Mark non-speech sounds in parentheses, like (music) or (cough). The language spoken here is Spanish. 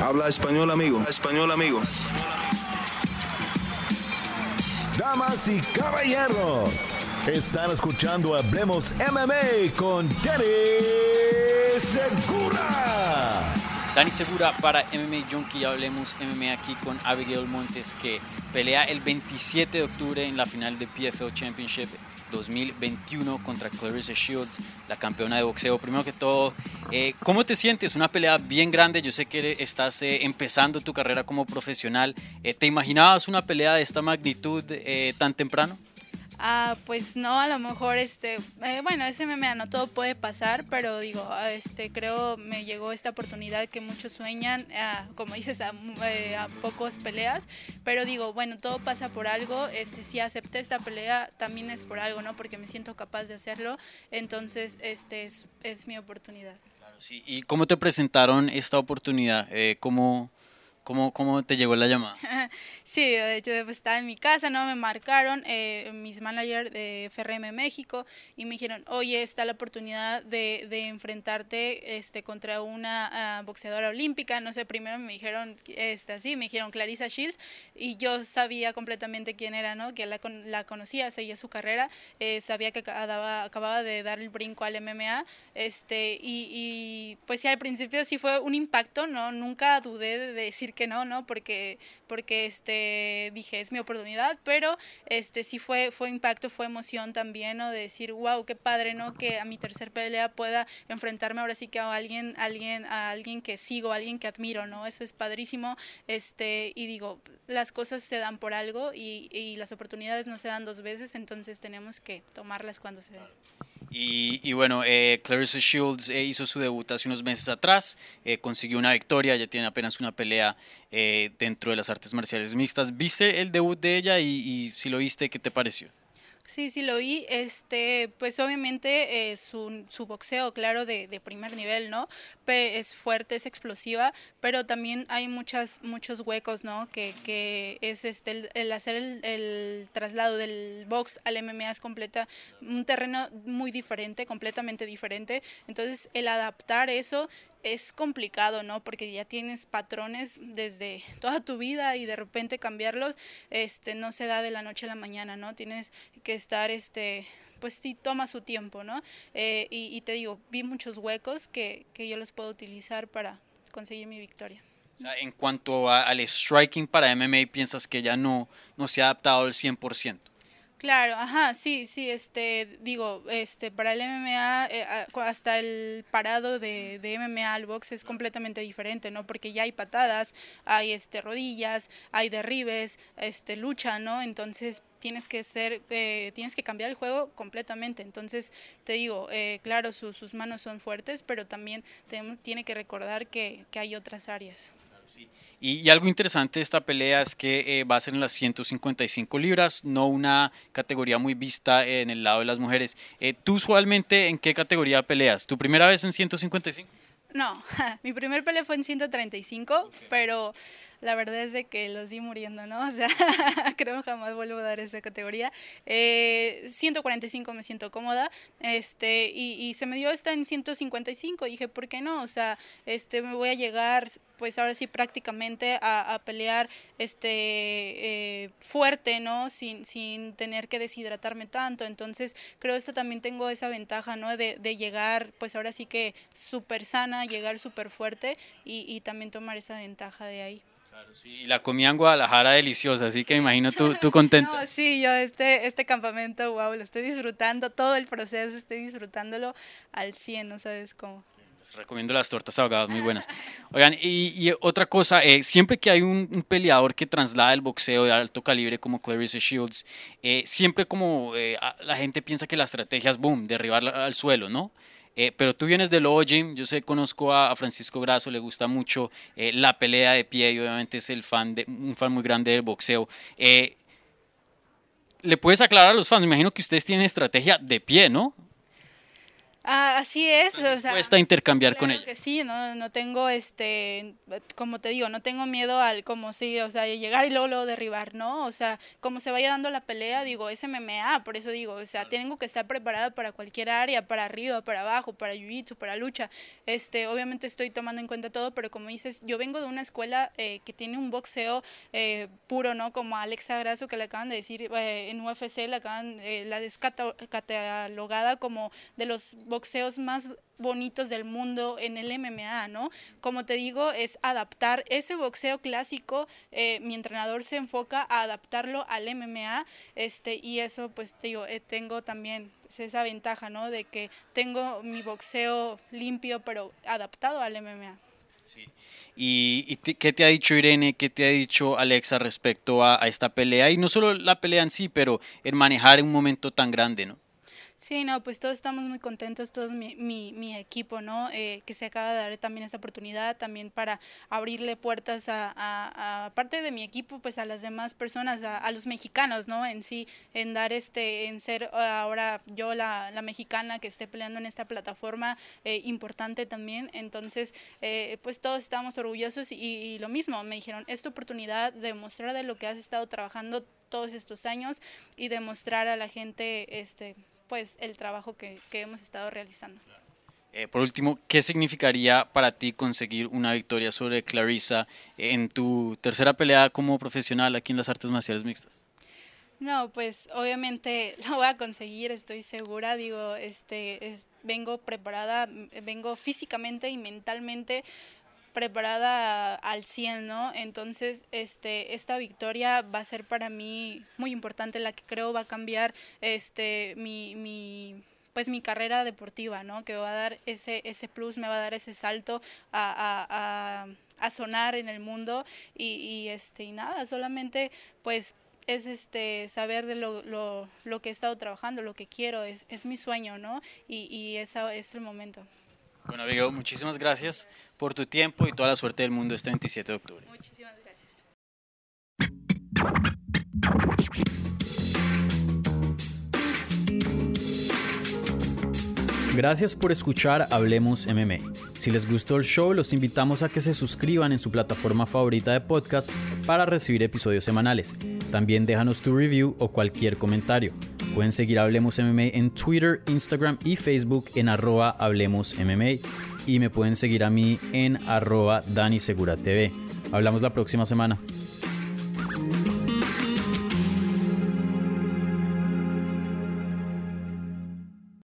Habla español, amigo. Español, amigo. Damas y caballeros, están escuchando Hablemos MMA con Danny Segura. Dani Segura para MMA Junkie. Hablemos MMA aquí con Abigail Montes que pelea el 27 de octubre en la final de PFL Championship 2021 contra Clarissa Shields, la campeona de boxeo. Primero que todo, eh, ¿cómo te sientes? Una pelea bien grande. Yo sé que estás eh, empezando tu carrera como profesional. Eh, ¿Te imaginabas una pelea de esta magnitud tan temprano? Ah, pues no, a lo mejor, este, eh, bueno, ese MMA no todo puede pasar, pero digo, ah, este, creo me llegó esta oportunidad que muchos sueñan, ah, como dices, a, eh, a, pocos peleas, pero digo, bueno, todo pasa por algo, este, si acepté esta pelea también es por algo, ¿no? Porque me siento capaz de hacerlo, entonces, este, es, es mi oportunidad. Claro, sí. ¿Y cómo te presentaron esta oportunidad? Eh, ¿Cómo ¿Cómo, ¿Cómo, te llegó la llamada? (laughs) sí, de hecho estaba en mi casa, ¿no? Me marcaron eh, mis managers de FRM México y me dijeron, oye, está la oportunidad de, de enfrentarte este, contra una uh, boxeadora olímpica. No sé, primero me dijeron, este, así, me dijeron Clarissa Shields y yo sabía completamente quién era, ¿no? Que la, la conocía, seguía su carrera, eh, sabía que acababa, acababa de dar el brinco al MMA este, y, y pues sí, al principio sí fue un impacto, ¿no? Nunca dudé de decir que no, ¿no? Porque, porque este, dije, es mi oportunidad, pero este, sí fue, fue impacto, fue emoción también, ¿no? De decir, wow, qué padre, ¿no? Que a mi tercer pelea pueda enfrentarme ahora sí que a alguien, alguien, a alguien que sigo, a alguien que admiro, ¿no? Eso es padrísimo, este, y digo, las cosas se dan por algo y, y las oportunidades no se dan dos veces, entonces tenemos que tomarlas cuando se den. Y, bueno, eh, Clarissa Shields eh, hizo su debut hace unos meses atrás, eh, consiguió una victoria, ya tiene apenas una pelea eh, dentro de las artes marciales mixtas. ¿Viste el debut de ella y, y si lo viste, qué te pareció? Sí, sí lo vi. Este, pues obviamente eh, su, boxeo, claro, de, primer nivel, ¿no? es fuerte, es explosiva, pero también hay muchas, muchos huecos, ¿no? Que, que es este, el, el hacer el, el, traslado del box al MMA es completa, un terreno muy diferente, completamente diferente. Entonces, el adaptar eso es complicado, ¿no? Porque ya tienes patrones desde toda tu vida y de repente cambiarlos, este, no se da de la noche a la mañana, ¿no? Tienes que estar, este, pues sí toma su tiempo, ¿no? Eh, y, te digo, vi muchos huecos que, que yo los puedo utilizar para conseguir mi victoria. O sea, en cuanto a, al striking para MMA, piensas que ya no, no se ha adaptado al 100%. Claro, ajá, sí, sí, este, digo, este, para el MMA, eh, hasta el parado de, de, MMA al box es completamente diferente, ¿no? Porque ya hay patadas, hay, este, rodillas, hay derribes, este, lucha, ¿no? Entonces, tienes que ser, eh, tienes que cambiar el juego completamente. Entonces, te digo, eh, claro, su, sus manos son fuertes, pero también tenemos, tiene que recordar que, que hay otras áreas. Sí. Y, y, algo interesante de esta pelea es que eh, va a ser en las 155 libras, no una categoría muy vista en el lado de las mujeres. Eh, ¿Tú usualmente en qué categoría peleas? ¿Tu primera vez en 155? No, (laughs) mi primer pelea fue en 135, okay. pero la verdad es de que los di muriendo, ¿no? (laughs) O sea, creo que jamás vuelvo a dar esa categoría. Eh, 145 me siento cómoda, este, y, y, se me dio esta en 155, y dije, ¿por qué no? O sea, este, me voy a llegar, pues ahora sí prácticamente a, pelear este, eh, fuerte, ¿no? Sin, sin tener que deshidratarme tanto, entonces creo esto también tengo esa ventaja, ¿no? De, de llegar, pues ahora sí que súper sana, llegar súper fuerte, y, y también tomar esa ventaja de ahí. Claro, sí. Y la comida en Guadalajara deliciosa, así que me imagino tú, tú (laughs) contenta. no, sí, yo este, este campamento, wow, lo estoy disfrutando, todo el proceso, estoy disfrutándolo al 100, no sabes cómo. Les recomiendo las tortas ahogadas, muy buenas. Oigan, y, y otra cosa, eh, siempre que hay un, un, peleador que traslada el boxeo de alto calibre como Clarissa Shields, eh, siempre como eh, la gente piensa que la estrategia es, boom, derribar al suelo, ¿no? Eh, pero tú vienes del Gym, yo sé, conozco a, a Francisco Grasso, le gusta mucho eh, la pelea de pie y obviamente es el fan de, un fan muy grande del boxeo. Eh, ¿Le puedes aclarar a los fans? Me imagino que ustedes tienen estrategia de pie, ¿no? Ah, así es, o sea, a intercambiar con ella. que sí, no, no tengo, este, como te digo, no tengo miedo al, como sí, o sea, llegar y luego, luego derribar, ¿no? O sea, como se vaya dando la pelea, digo, es MMA, por eso digo, o sea, tengo que estar preparada para cualquier área, para arriba, para abajo, para jiu-jitsu, para lucha. Este, obviamente estoy tomando en cuenta todo, pero como dices, yo vengo de una escuela eh, que tiene un boxeo eh, puro, ¿no? Como Alexa Grasso, que le acaban de decir eh, en UFC, acaban, eh, la descata- catalogada como de los boxeos más bonitos del mundo en el MMA, ¿no? Como te digo, es adaptar ese boxeo clásico, eh, mi entrenador se enfoca a adaptarlo al MMA, este, y eso pues te eh, tengo también esa ventaja, ¿no? De que tengo mi boxeo limpio, pero adaptado al MMA. Sí. ¿Y, qué te ha dicho Irene, qué te ha dicho Alexa respecto a, esta pelea? Y no solo la pelea en sí, pero en manejar un momento tan grande, ¿no? Sí, no, pues todos estamos muy contentos, todos mi, mi, mi equipo, ¿no? Eh, que se acaba de dar también esta oportunidad, también para abrirle puertas a, a- aparte de mi equipo, pues a las demás personas, a, a los mexicanos, ¿no? En sí, en dar este, en ser ahora yo la, la mexicana que esté peleando en esta plataforma eh, importante también. Entonces, eh, pues todos estamos orgullosos y, y lo mismo, me dijeron, es tu oportunidad de mostrar de lo que has estado trabajando todos estos años y demostrar a la gente, este pues el trabajo que, que hemos estado realizando. Eh, por último, ¿qué significaría para ti conseguir una victoria sobre Clarissa en tu tercera pelea como profesional aquí en las artes marciales mixtas? No, pues obviamente (laughs) lo voy a conseguir, estoy segura. Digo, este, es, vengo preparada, vengo físicamente y mentalmente preparada al 100, ¿no? Entonces, este, esta victoria va a ser para mí muy importante, la que creo va a cambiar, este, mi, mi pues mi carrera deportiva, ¿no? Que va a dar ese, ese plus, me va a dar ese salto a, a, a, sonar en el mundo y, y, este, y nada, solamente pues es este saber de lo, lo, lo, que he estado trabajando, lo que quiero, es, es mi sueño, ¿no? Y, y es el momento. Bueno, Abigail, muchísimas gracias por tu tiempo y toda la suerte del mundo este 27 de octubre. Muchísimas gracias. Gracias por escuchar Hablemos MMA. Si les gustó el show, los invitamos a que se suscriban en su plataforma favorita de podcast para recibir episodios semanales. También déjanos tu review o cualquier comentario. Pueden seguir Hablemos MMA en Twitter, Instagram y Facebook en arroba Hablemos. Y me pueden seguir a mí en arroba Dani Segura TV. Hablamos la próxima semana.